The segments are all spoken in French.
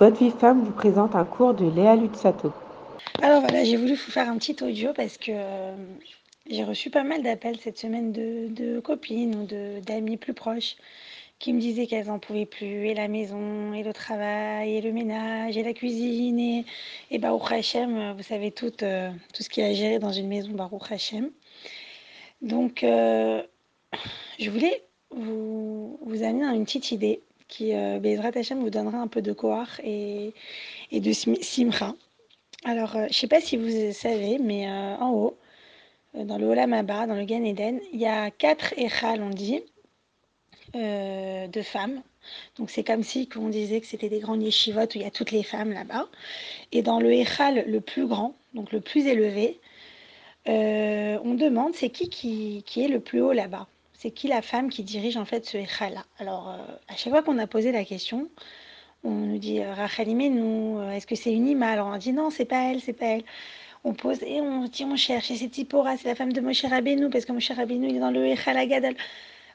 De Vie Femme vous présente un cours de Léa Lutsato. Alors voilà, j'ai voulu vous faire un petit audio parce que euh, j'ai reçu pas mal d'appels cette semaine de, de copines ou d'amis plus proches qui me disaient qu'elles n'en pouvaient plus, et la maison, et le travail, et le ménage, et la cuisine, et, et Baruch Hashem, euh, vous savez tout, euh, tout ce qu'il y a à gérer dans une maison, Baruch Hashem. Donc, je voulais vous, vous amener à une petite idée qui, euh, Bezrat Hashem, vous donnera un peu de koar et, de sim- simra. Alors, euh, je ne sais pas si vous savez, mais euh, en haut, euh, dans le Olam Abba, dans le Gan Eden, il y a quatre Echal, on dit, de femmes. Donc, c'est comme si on disait que c'était des grandes yeshivot où il y a toutes les femmes là-bas. Et dans le Echal le plus grand, donc le plus élevé, on demande c'est qui qui est le plus haut là-bas. C'est qui la femme qui dirige en fait ce Echal-là. Alors, euh, à chaque fois qu'on a posé la question, on nous dit euh, Rachel nous, est-ce que c'est une ima Alors on dit non, c'est pas elle, c'est pas elle. On pose et on dit on cherche, et c'est Tipora, c'est la femme de Moshe Rabbeinu, parce que Moshe Rabbeinu il est dans le Echal Agadol.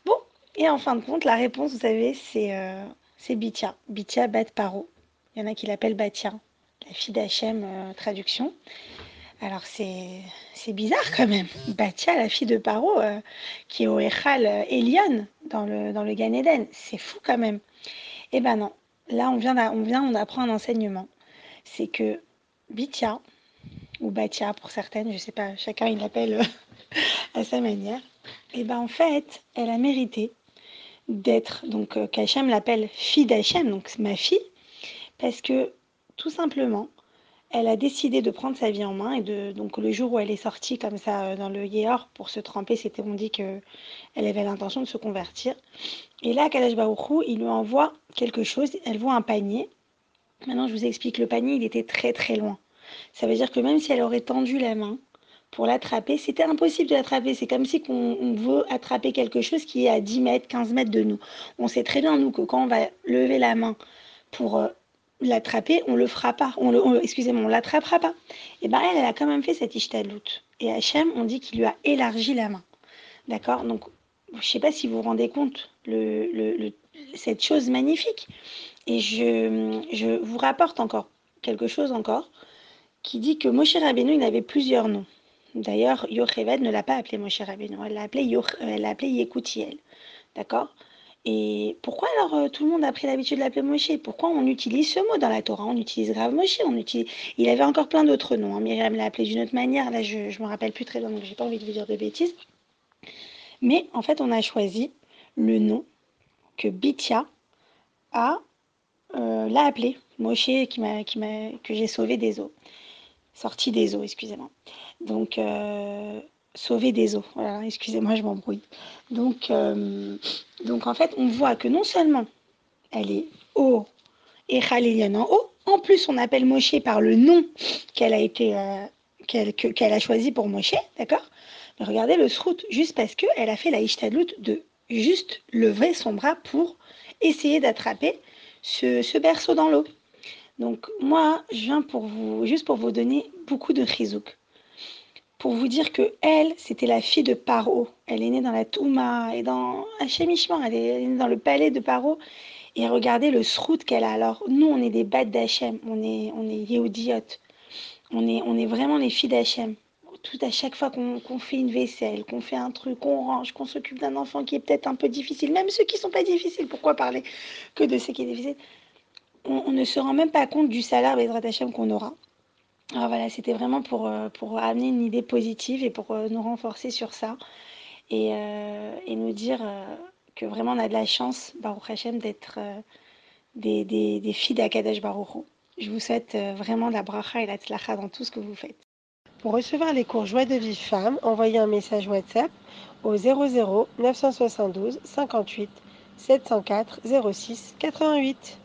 Bon, et en fin de compte, la réponse, vous savez, c'est euh, c'est Bitia. Bat Paro. Il y en a qui l'appellent Batia, la fille d'Hachem, euh, traduction. Alors c'est bizarre quand même. Batia, la fille de Paro, euh, qui est au Echal euh, Elion, dans le, dans le Gan. C'est fou quand même. Eh ben non. Là, on vient, on vient, on apprend un enseignement. C'est que Bitia, ou Batia pour certaines, je sais pas, chacun il l'appelle euh, à sa manière. Eh ben en fait, elle a mérité d'être, donc euh, qu'Hachem l'appelle fille d'Hachem, donc ma fille, parce que tout simplement, elle a décidé de prendre sa vie en main et de donc le jour où elle est sortie comme ça euh, dans le Yéhor pour se tremper, c'était on dit que elle avait l'intention de se convertir. Et là, Kalash Baruchou, il lui envoie quelque chose, elle voit un panier. Maintenant, je vous explique, le panier, il était très très loin. Ça veut dire que même si elle aurait tendu la main pour l'attraper, c'était impossible de l'attraper. C'est comme si on veut attraper quelque chose qui est à 10 mètres, 15 mètres de nous. On sait très bien, nous, que quand on va lever la main pour euh, l'attraper, on le fera pas. On le, excusez-moi, on l'attrapera pas. Et ben elle, elle a quand même fait cette ishtadlout. Et Hachem, on dit qu'il lui a élargi la main. D'accord? Donc, je ne sais pas si vous vous rendez compte le, cette chose magnifique. Et je, je vous rapporte encore quelque chose encore qui dit que Moshe Rabbeinu, il avait plusieurs noms. D'ailleurs, Yocheved ne l'a pas appelé Moshe Rabbeinu, elle l'a appelé, Yoch- elle l'a appelé Yekutiel. D'accord? Et pourquoi alors euh, tout le monde a pris l'habitude de l'appeler Moshe? Pourquoi on utilise ce mot dans la Torah? On utilise grave Moshe, on utilise... il avait encore plein d'autres noms. hein. Myriam l'a appelé d'une autre manière, là je ne me rappelle plus très bien, donc j'ai pas envie de vous dire de bêtises. Mais en fait, on a choisi le nom que Bitia a euh, l'a appelé Moshe qui m'a, qui m'a, que j'ai sauvé des eaux, sorti des eaux, excusez-moi. Donc euh, sauvé des eaux. Excusez-moi, je m'embrouille. Donc, euh, donc en fait, on voit que non seulement elle est haut et Khalilion en haut, en plus on appelle Moshe par le nom qu'elle a été euh, qu'elle, que- qu'elle a choisi pour Moshe, d'accord? Mais regardez le srout, juste parce que elle a fait la ishtadlout de juste lever son bras pour essayer d'attraper ce, ce berceau dans l'eau. Donc moi, je viens pour vous, juste pour vous donner beaucoup de chizouk. Pour vous dire que elle, c'était la fille de Paro. Elle est née dans la Touma et dans Hachem Ishmael. Elle est née dans le palais de Paro. Et regardez le srout qu'elle a. Alors, nous, on est des bêtes d'Hachem. On est, on est Yehudiotes. On est, on est vraiment les filles d'Hachem. Tout à chaque fois qu'on fait une vaisselle, qu'on fait un truc, qu'on range, qu'on s'occupe d'un enfant qui est peut-être un peu difficile, même ceux qui sont pas difficiles, pourquoi parler que de ce qui est difficile on, on ne se rend même pas compte du salaire Bezrat Hachem qu'on aura. Alors voilà, c'était vraiment pour, euh, pour amener une idée positive et pour euh, nous renforcer sur ça et, euh, et nous dire que vraiment on a de la chance, Baruch Hachem, d'être des, des, des filles d'Akadash Baruch. Je vous souhaite vraiment la bracha et la tzlacha dans tout ce que vous faites. Pour recevoir les cours Joie de Vie Femme, envoyez un message WhatsApp au 00 972 58 704 06 88.